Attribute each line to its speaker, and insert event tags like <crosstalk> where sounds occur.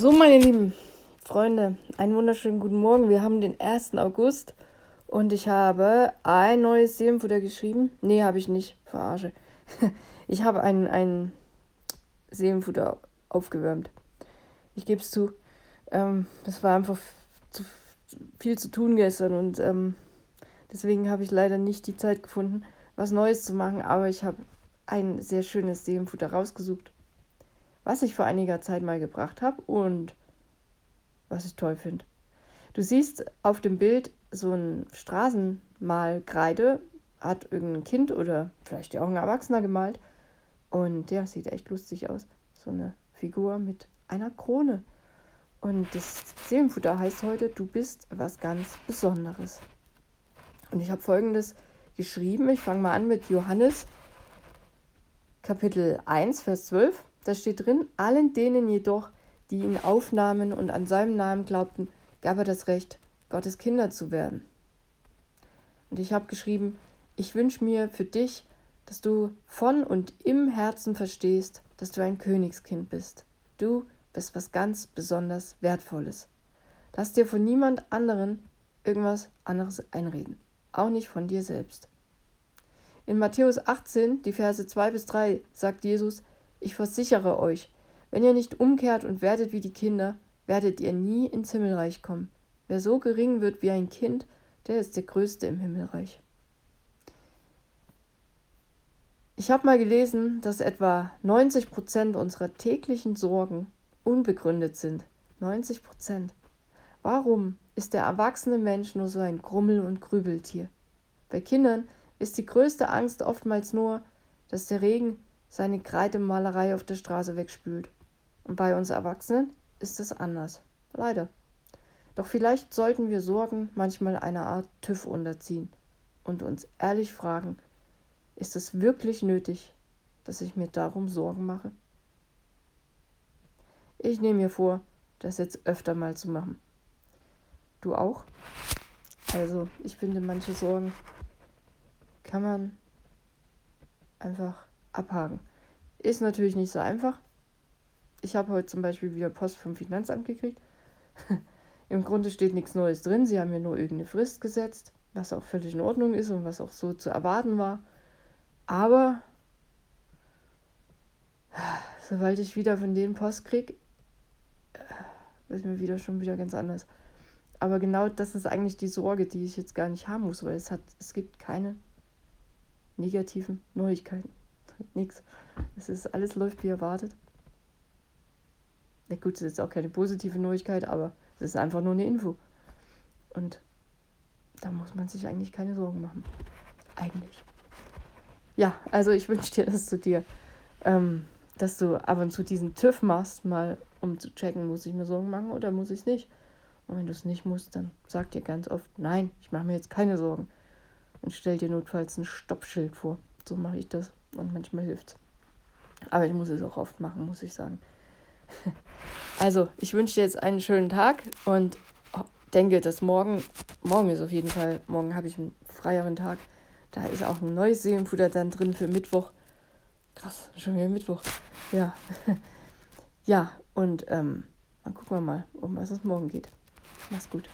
Speaker 1: So, meine lieben Freunde, einen wunderschönen guten Morgen. Wir haben den 1. August und ich habe ein neues Seelenfutter geschrieben. Nee, habe ich nicht. Verarsche. <laughs> Ich habe ein, ein Seelenfutter aufgewärmt. Ich gebe es zu. Ähm, das war einfach zu viel zu tun gestern und ähm, deswegen habe ich leider nicht die Zeit gefunden, was Neues zu machen. Aber ich habe ein sehr schönes Seelenfutter rausgesucht was ich vor einiger Zeit mal gebracht habe und was ich toll finde. Du siehst auf dem Bild so ein Straßenmalkreide, hat irgendein Kind oder vielleicht auch ein Erwachsener gemalt und der sieht echt lustig aus. So eine Figur mit einer Krone. Und das Seelenfutter heißt heute, du bist was ganz Besonderes. Und ich habe folgendes geschrieben. Ich fange mal an mit Johannes Kapitel 1, Vers 12. Da steht drin, allen denen jedoch, die ihn aufnahmen und an seinem Namen glaubten, gab er das Recht, Gottes Kinder zu werden. Und ich habe geschrieben, ich wünsche mir für dich, dass du von und im Herzen verstehst, dass du ein Königskind bist. Du bist was ganz besonders Wertvolles. Lass dir von niemand anderen irgendwas anderes einreden, auch nicht von dir selbst. In Matthäus 18, die Verse 2 bis 3, sagt Jesus, ich versichere euch, wenn ihr nicht umkehrt und werdet wie die Kinder, werdet ihr nie ins Himmelreich kommen. Wer so gering wird wie ein Kind, der ist der Größte im Himmelreich. Ich habe mal gelesen, dass etwa 90 Prozent unserer täglichen Sorgen unbegründet sind. 90 Prozent. Warum ist der erwachsene Mensch nur so ein Grummel- und Grübeltier? Bei Kindern ist die größte Angst oftmals nur, dass der Regen seine Kreidemalerei auf der Straße wegspült. Und bei uns Erwachsenen ist es anders. Leider. Doch vielleicht sollten wir Sorgen manchmal einer Art TÜV unterziehen und uns ehrlich fragen, ist es wirklich nötig, dass ich mir darum Sorgen mache? Ich nehme mir vor, das jetzt öfter mal zu machen. Du auch? Also, ich finde, manche Sorgen kann man einfach abhaken. Ist natürlich nicht so einfach. Ich habe heute zum Beispiel wieder Post vom Finanzamt gekriegt. <laughs> Im Grunde steht nichts Neues drin. Sie haben mir nur irgendeine Frist gesetzt, was auch völlig in Ordnung ist und was auch so zu erwarten war. Aber <sighs> sobald ich wieder von denen Post kriege, äh, ist mir wieder schon wieder ganz anders. Aber genau das ist eigentlich die Sorge, die ich jetzt gar nicht haben muss, weil es hat, es gibt keine negativen Neuigkeiten <laughs> nichts. Es ist, alles läuft wie erwartet. Na gut, das ist auch keine positive Neuigkeit, aber es ist einfach nur eine Info. Und da muss man sich eigentlich keine Sorgen machen. Eigentlich. Ja, also ich wünsche dir das zu dir, ähm, dass du ab und zu diesen TÜV machst, mal um zu checken, muss ich mir Sorgen machen oder muss ich es nicht. Und wenn du es nicht musst, dann sag dir ganz oft, nein, ich mache mir jetzt keine Sorgen. Und stell dir notfalls ein Stoppschild vor. So mache ich das und manchmal hilft es. Aber ich muss es auch oft machen, muss ich sagen. <laughs> Also, ich wünsche dir jetzt einen schönen Tag und denke, dass morgen, morgen ist auf jeden Fall, morgen habe ich einen freieren Tag. Da ist auch ein neues Seelenfutter dann drin für Mittwoch. Krass, schon wieder Mittwoch. Ja. <laughs> ja, und ähm, dann gucken wir mal, um was es morgen geht. Mach's gut.